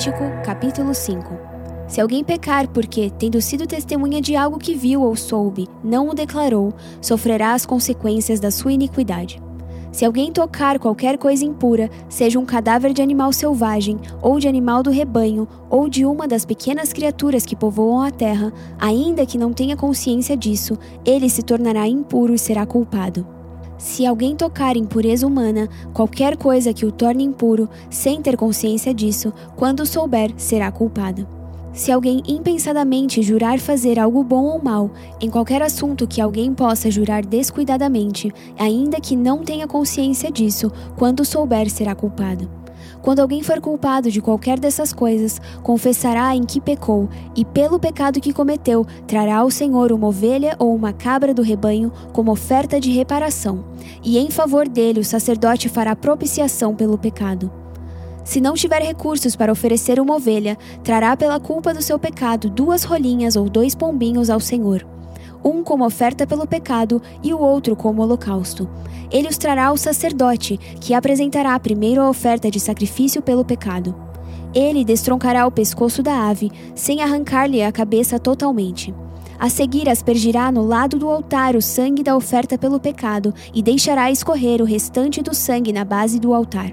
Levítico, capítulo 5 Se alguém pecar porque, tendo sido testemunha de algo que viu ou soube, não o declarou, sofrerá as consequências da sua iniquidade. Se alguém tocar qualquer coisa impura, seja um cadáver de animal selvagem, ou de animal do rebanho, ou de uma das pequenas criaturas que povoam a terra, ainda que não tenha consciência disso, ele se tornará impuro e será culpado. Se alguém tocar impureza humana, qualquer coisa que o torne impuro, sem ter consciência disso, quando souber, será culpado. Se alguém impensadamente jurar fazer algo bom ou mal, em qualquer assunto que alguém possa jurar descuidadamente, ainda que não tenha consciência disso, quando souber, será culpado. Quando alguém for culpado de qualquer dessas coisas, confessará em que pecou, e pelo pecado que cometeu, trará ao Senhor uma ovelha ou uma cabra do rebanho como oferta de reparação, e em favor dele o sacerdote fará propiciação pelo pecado. Se não tiver recursos para oferecer uma ovelha, trará pela culpa do seu pecado duas rolinhas ou dois pombinhos ao Senhor um como oferta pelo pecado e o outro como holocausto. Ele os trará ao sacerdote, que apresentará primeiro a oferta de sacrifício pelo pecado. Ele destroncará o pescoço da ave, sem arrancar-lhe a cabeça totalmente. A seguir, aspergirá no lado do altar o sangue da oferta pelo pecado e deixará escorrer o restante do sangue na base do altar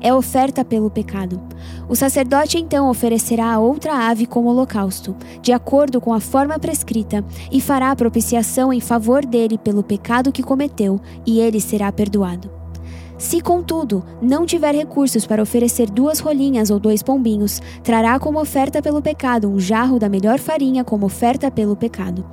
é oferta pelo pecado. O sacerdote então oferecerá a outra ave como holocausto, de acordo com a forma prescrita, e fará propiciação em favor dele pelo pecado que cometeu, e ele será perdoado. Se, contudo, não tiver recursos para oferecer duas rolinhas ou dois pombinhos, trará como oferta pelo pecado um jarro da melhor farinha como oferta pelo pecado.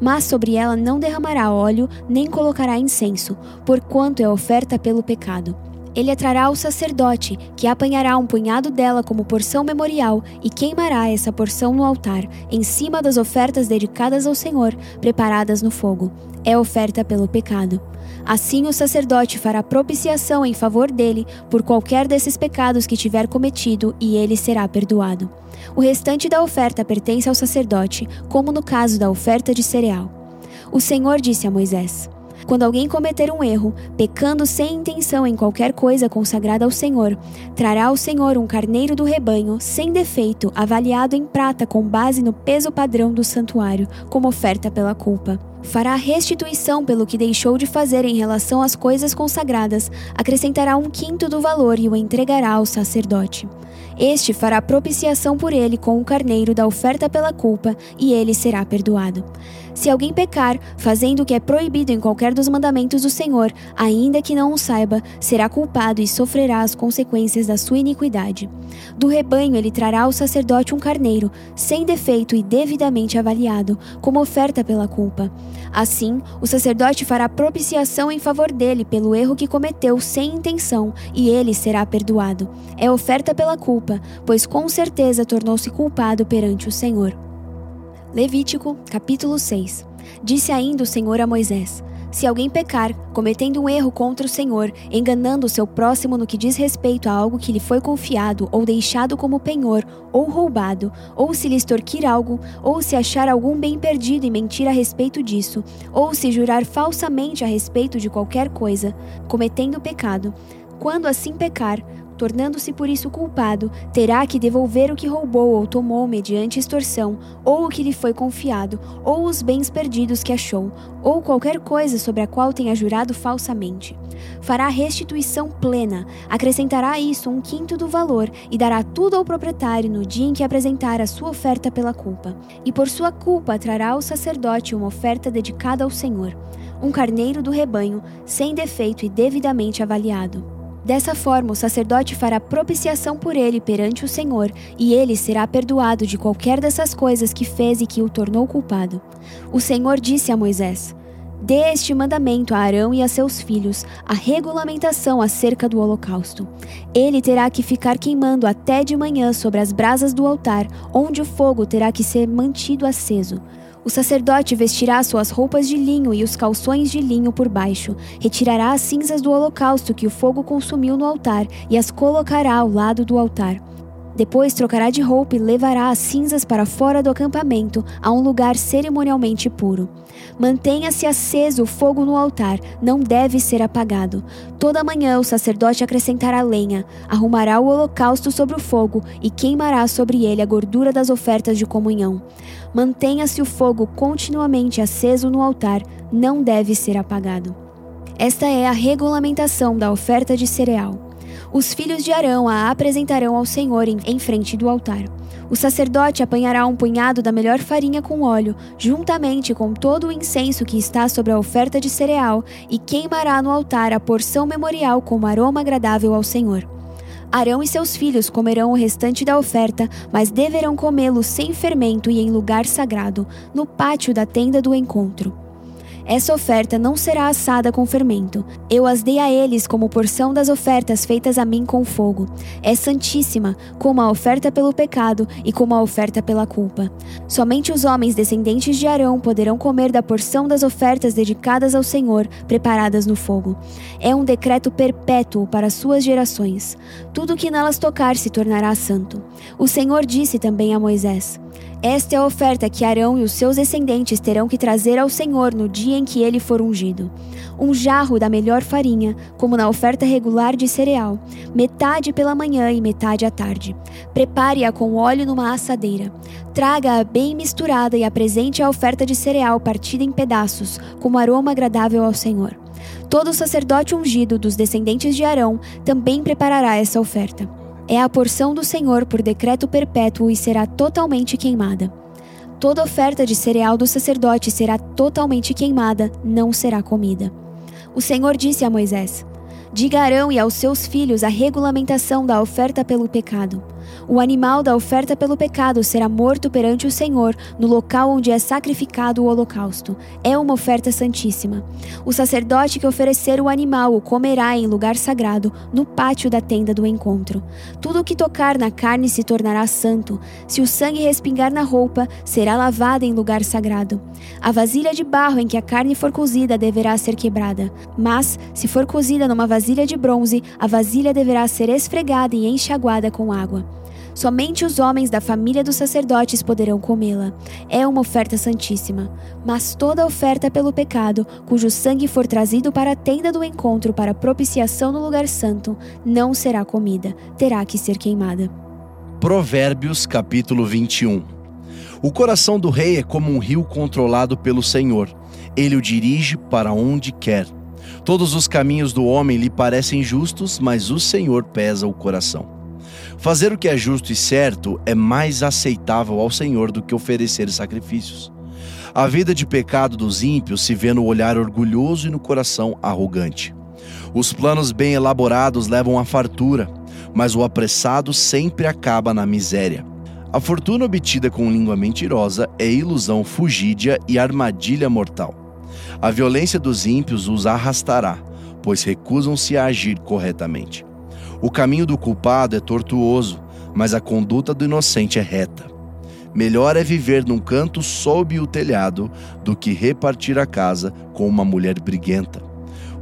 Mas sobre ela não derramará óleo, nem colocará incenso, porquanto é oferta pelo pecado ele a trará ao sacerdote, que apanhará um punhado dela como porção memorial e queimará essa porção no altar, em cima das ofertas dedicadas ao Senhor, preparadas no fogo. É oferta pelo pecado. Assim o sacerdote fará propiciação em favor dele por qualquer desses pecados que tiver cometido, e ele será perdoado. O restante da oferta pertence ao sacerdote, como no caso da oferta de cereal. O Senhor disse a Moisés: quando alguém cometer um erro, pecando sem intenção em qualquer coisa consagrada ao Senhor, trará ao Senhor um carneiro do rebanho, sem defeito, avaliado em prata com base no peso padrão do santuário, como oferta pela culpa. Fará restituição pelo que deixou de fazer em relação às coisas consagradas, acrescentará um quinto do valor e o entregará ao sacerdote. Este fará propiciação por ele com o carneiro da oferta pela culpa, e ele será perdoado. Se alguém pecar, fazendo o que é proibido em qualquer dos mandamentos do Senhor, ainda que não o saiba, será culpado e sofrerá as consequências da sua iniquidade. Do rebanho ele trará ao sacerdote um carneiro, sem defeito e devidamente avaliado, como oferta pela culpa. Assim, o sacerdote fará propiciação em favor dele pelo erro que cometeu sem intenção, e ele será perdoado. É oferta pela culpa, pois com certeza tornou-se culpado perante o Senhor. Levítico, capítulo 6. Disse ainda o Senhor a Moisés: Se alguém pecar, cometendo um erro contra o Senhor, enganando o seu próximo no que diz respeito a algo que lhe foi confiado, ou deixado como penhor, ou roubado, ou se lhe extorquir algo, ou se achar algum bem perdido e mentir a respeito disso, ou se jurar falsamente a respeito de qualquer coisa, cometendo pecado, quando assim pecar, tornando-se por isso culpado, terá que devolver o que roubou ou tomou mediante extorsão, ou o que lhe foi confiado, ou os bens perdidos que achou, ou qualquer coisa sobre a qual tenha jurado falsamente. Fará restituição plena, acrescentará a isso um quinto do valor e dará tudo ao proprietário no dia em que apresentar a sua oferta pela culpa. E por sua culpa trará ao sacerdote uma oferta dedicada ao Senhor, um carneiro do rebanho, sem defeito e devidamente avaliado. Dessa forma, o sacerdote fará propiciação por ele perante o Senhor, e ele será perdoado de qualquer dessas coisas que fez e que o tornou culpado. O Senhor disse a Moisés: Dê este mandamento a Arão e a seus filhos, a regulamentação acerca do holocausto. Ele terá que ficar queimando até de manhã sobre as brasas do altar, onde o fogo terá que ser mantido aceso. O sacerdote vestirá suas roupas de linho e os calções de linho por baixo, retirará as cinzas do holocausto que o fogo consumiu no altar e as colocará ao lado do altar. Depois trocará de roupa e levará as cinzas para fora do acampamento, a um lugar cerimonialmente puro. Mantenha-se aceso o fogo no altar, não deve ser apagado. Toda manhã o sacerdote acrescentará lenha, arrumará o holocausto sobre o fogo e queimará sobre ele a gordura das ofertas de comunhão. Mantenha-se o fogo continuamente aceso no altar, não deve ser apagado. Esta é a regulamentação da oferta de cereal. Os filhos de Arão a apresentarão ao Senhor em frente do altar. O sacerdote apanhará um punhado da melhor farinha com óleo, juntamente com todo o incenso que está sobre a oferta de cereal, e queimará no altar a porção memorial como aroma agradável ao Senhor. Arão e seus filhos comerão o restante da oferta, mas deverão comê-lo sem fermento e em lugar sagrado, no pátio da tenda do encontro. Essa oferta não será assada com fermento. Eu as dei a eles como porção das ofertas feitas a mim com fogo. É santíssima, como a oferta pelo pecado e como a oferta pela culpa. Somente os homens descendentes de Arão poderão comer da porção das ofertas dedicadas ao Senhor, preparadas no fogo. É um decreto perpétuo para suas gerações. Tudo que nelas tocar se tornará santo. O Senhor disse também a Moisés: esta é a oferta que Arão e os seus descendentes terão que trazer ao Senhor no dia em que ele for ungido. Um jarro da melhor farinha, como na oferta regular de cereal, metade pela manhã e metade à tarde. Prepare-a com óleo numa assadeira. Traga-a bem misturada e apresente a oferta de cereal partida em pedaços, como aroma agradável ao Senhor. Todo sacerdote ungido dos descendentes de Arão também preparará essa oferta é a porção do Senhor por decreto perpétuo e será totalmente queimada. Toda oferta de cereal do sacerdote será totalmente queimada, não será comida. O Senhor disse a Moisés: Diga a Arão e aos seus filhos a regulamentação da oferta pelo pecado. O animal da oferta pelo pecado será morto perante o Senhor no local onde é sacrificado o holocausto. É uma oferta santíssima. O sacerdote que oferecer o animal o comerá em lugar sagrado, no pátio da tenda do encontro. Tudo o que tocar na carne se tornará santo. Se o sangue respingar na roupa, será lavada em lugar sagrado. A vasilha de barro em que a carne for cozida deverá ser quebrada. Mas, se for cozida numa vasilha de bronze, a vasilha deverá ser esfregada e enxaguada com água. Somente os homens da família dos sacerdotes poderão comê-la. É uma oferta santíssima. Mas toda oferta pelo pecado, cujo sangue for trazido para a tenda do encontro para propiciação no lugar santo, não será comida, terá que ser queimada. Provérbios capítulo 21 O coração do rei é como um rio controlado pelo Senhor. Ele o dirige para onde quer. Todos os caminhos do homem lhe parecem justos, mas o Senhor pesa o coração. Fazer o que é justo e certo é mais aceitável ao Senhor do que oferecer sacrifícios. A vida de pecado dos ímpios se vê no olhar orgulhoso e no coração arrogante. Os planos bem elaborados levam à fartura, mas o apressado sempre acaba na miséria. A fortuna obtida com língua mentirosa é ilusão fugídia e armadilha mortal. A violência dos ímpios os arrastará, pois recusam-se a agir corretamente. O caminho do culpado é tortuoso, mas a conduta do inocente é reta. Melhor é viver num canto sob o telhado do que repartir a casa com uma mulher briguenta.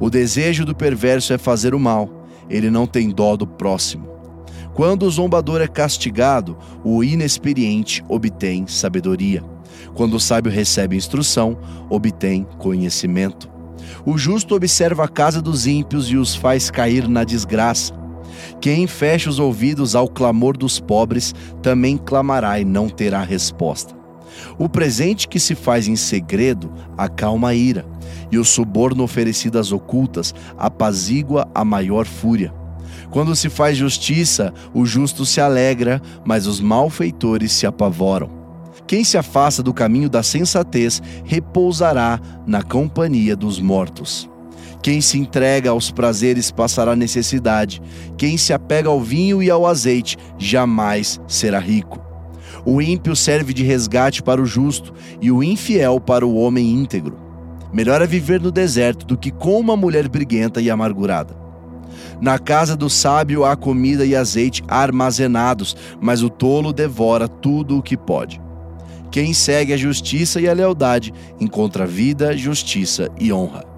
O desejo do perverso é fazer o mal, ele não tem dó do próximo. Quando o zombador é castigado, o inexperiente obtém sabedoria. Quando o sábio recebe instrução, obtém conhecimento. O justo observa a casa dos ímpios e os faz cair na desgraça. Quem fecha os ouvidos ao clamor dos pobres também clamará e não terá resposta. O presente que se faz em segredo acalma a ira, e o suborno oferecido às ocultas apazigua a maior fúria. Quando se faz justiça, o justo se alegra, mas os malfeitores se apavoram. Quem se afasta do caminho da sensatez repousará na companhia dos mortos. Quem se entrega aos prazeres passará necessidade. Quem se apega ao vinho e ao azeite jamais será rico. O ímpio serve de resgate para o justo e o infiel para o homem íntegro. Melhor é viver no deserto do que com uma mulher briguenta e amargurada. Na casa do sábio há comida e azeite armazenados, mas o tolo devora tudo o que pode. Quem segue a justiça e a lealdade encontra vida, justiça e honra.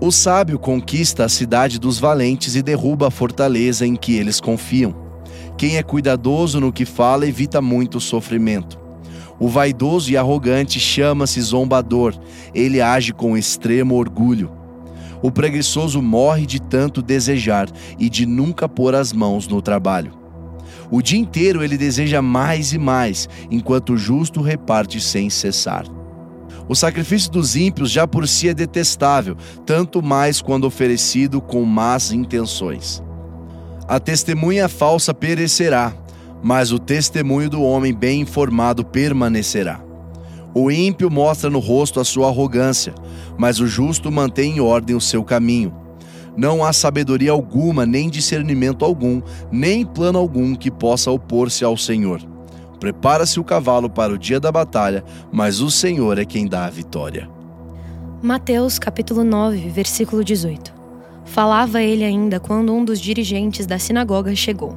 O sábio conquista a cidade dos valentes e derruba a fortaleza em que eles confiam. Quem é cuidadoso no que fala evita muito sofrimento. O vaidoso e arrogante chama-se zombador, ele age com extremo orgulho. O preguiçoso morre de tanto desejar e de nunca pôr as mãos no trabalho. O dia inteiro ele deseja mais e mais, enquanto o justo reparte sem cessar. O sacrifício dos ímpios já por si é detestável, tanto mais quando oferecido com más intenções. A testemunha falsa perecerá, mas o testemunho do homem bem informado permanecerá. O ímpio mostra no rosto a sua arrogância, mas o justo mantém em ordem o seu caminho. Não há sabedoria alguma, nem discernimento algum, nem plano algum que possa opor-se ao Senhor. Prepara-se o cavalo para o dia da batalha, mas o Senhor é quem dá a vitória. Mateus capítulo 9, versículo 18. Falava ele ainda quando um dos dirigentes da sinagoga chegou.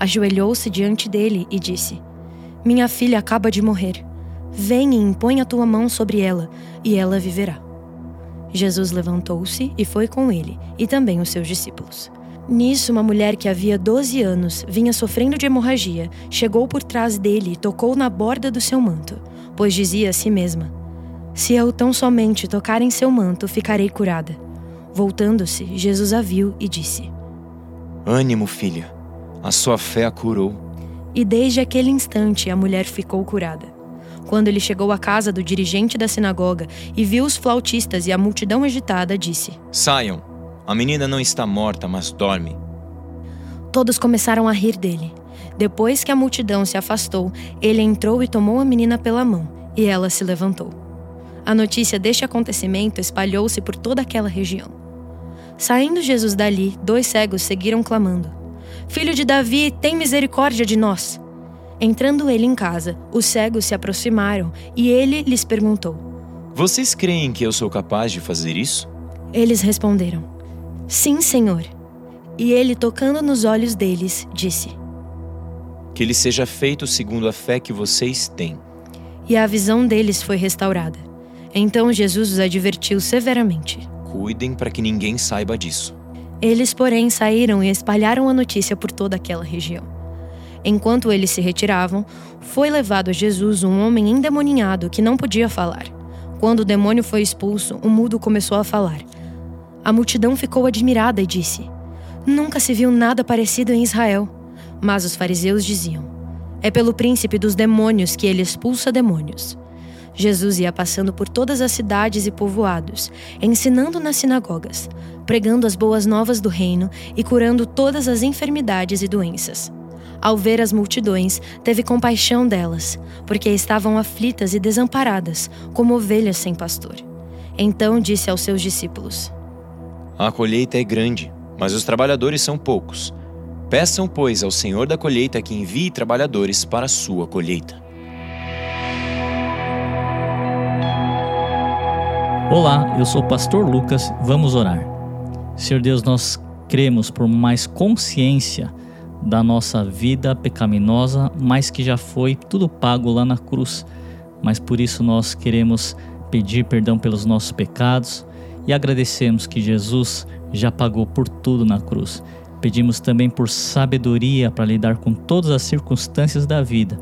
Ajoelhou-se diante dele e disse: Minha filha acaba de morrer. Vem e impõe a tua mão sobre ela, e ela viverá. Jesus levantou-se e foi com ele, e também os seus discípulos. Nisso, uma mulher que havia 12 anos vinha sofrendo de hemorragia, chegou por trás dele e tocou na borda do seu manto, pois dizia a si mesma: Se eu tão somente tocar em seu manto, ficarei curada. Voltando-se, Jesus a viu e disse: Ânimo, filha, a sua fé a curou. E desde aquele instante a mulher ficou curada. Quando ele chegou à casa do dirigente da sinagoga e viu os flautistas e a multidão agitada, disse: Saiam, a menina não está morta, mas dorme. Todos começaram a rir dele. Depois que a multidão se afastou, ele entrou e tomou a menina pela mão, e ela se levantou. A notícia deste acontecimento espalhou-se por toda aquela região. Saindo Jesus dali, dois cegos seguiram clamando: Filho de Davi, tem misericórdia de nós. Entrando ele em casa, os cegos se aproximaram e ele lhes perguntou: Vocês creem que eu sou capaz de fazer isso? Eles responderam: Sim, Senhor. E ele, tocando nos olhos deles, disse: Que lhe seja feito segundo a fé que vocês têm. E a visão deles foi restaurada. Então Jesus os advertiu severamente: Cuidem para que ninguém saiba disso. Eles, porém, saíram e espalharam a notícia por toda aquela região. Enquanto eles se retiravam, foi levado a Jesus um homem endemoninhado que não podia falar. Quando o demônio foi expulso, o mudo começou a falar. A multidão ficou admirada e disse: Nunca se viu nada parecido em Israel. Mas os fariseus diziam: É pelo príncipe dos demônios que ele expulsa demônios. Jesus ia passando por todas as cidades e povoados, ensinando nas sinagogas, pregando as boas novas do reino e curando todas as enfermidades e doenças. Ao ver as multidões, teve compaixão delas, porque estavam aflitas e desamparadas, como ovelhas sem pastor. Então disse aos seus discípulos: a colheita é grande, mas os trabalhadores são poucos. Peçam, pois, ao Senhor da colheita que envie trabalhadores para a sua colheita. Olá, eu sou o pastor Lucas. Vamos orar. Senhor Deus, nós cremos por mais consciência da nossa vida pecaminosa, mas que já foi tudo pago lá na cruz. Mas por isso nós queremos pedir perdão pelos nossos pecados e agradecemos que Jesus já pagou por tudo na cruz. Pedimos também por sabedoria para lidar com todas as circunstâncias da vida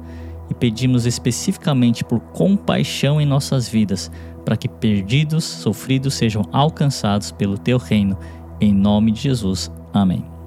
e pedimos especificamente por compaixão em nossas vidas, para que perdidos, sofridos sejam alcançados pelo teu reino. Em nome de Jesus. Amém.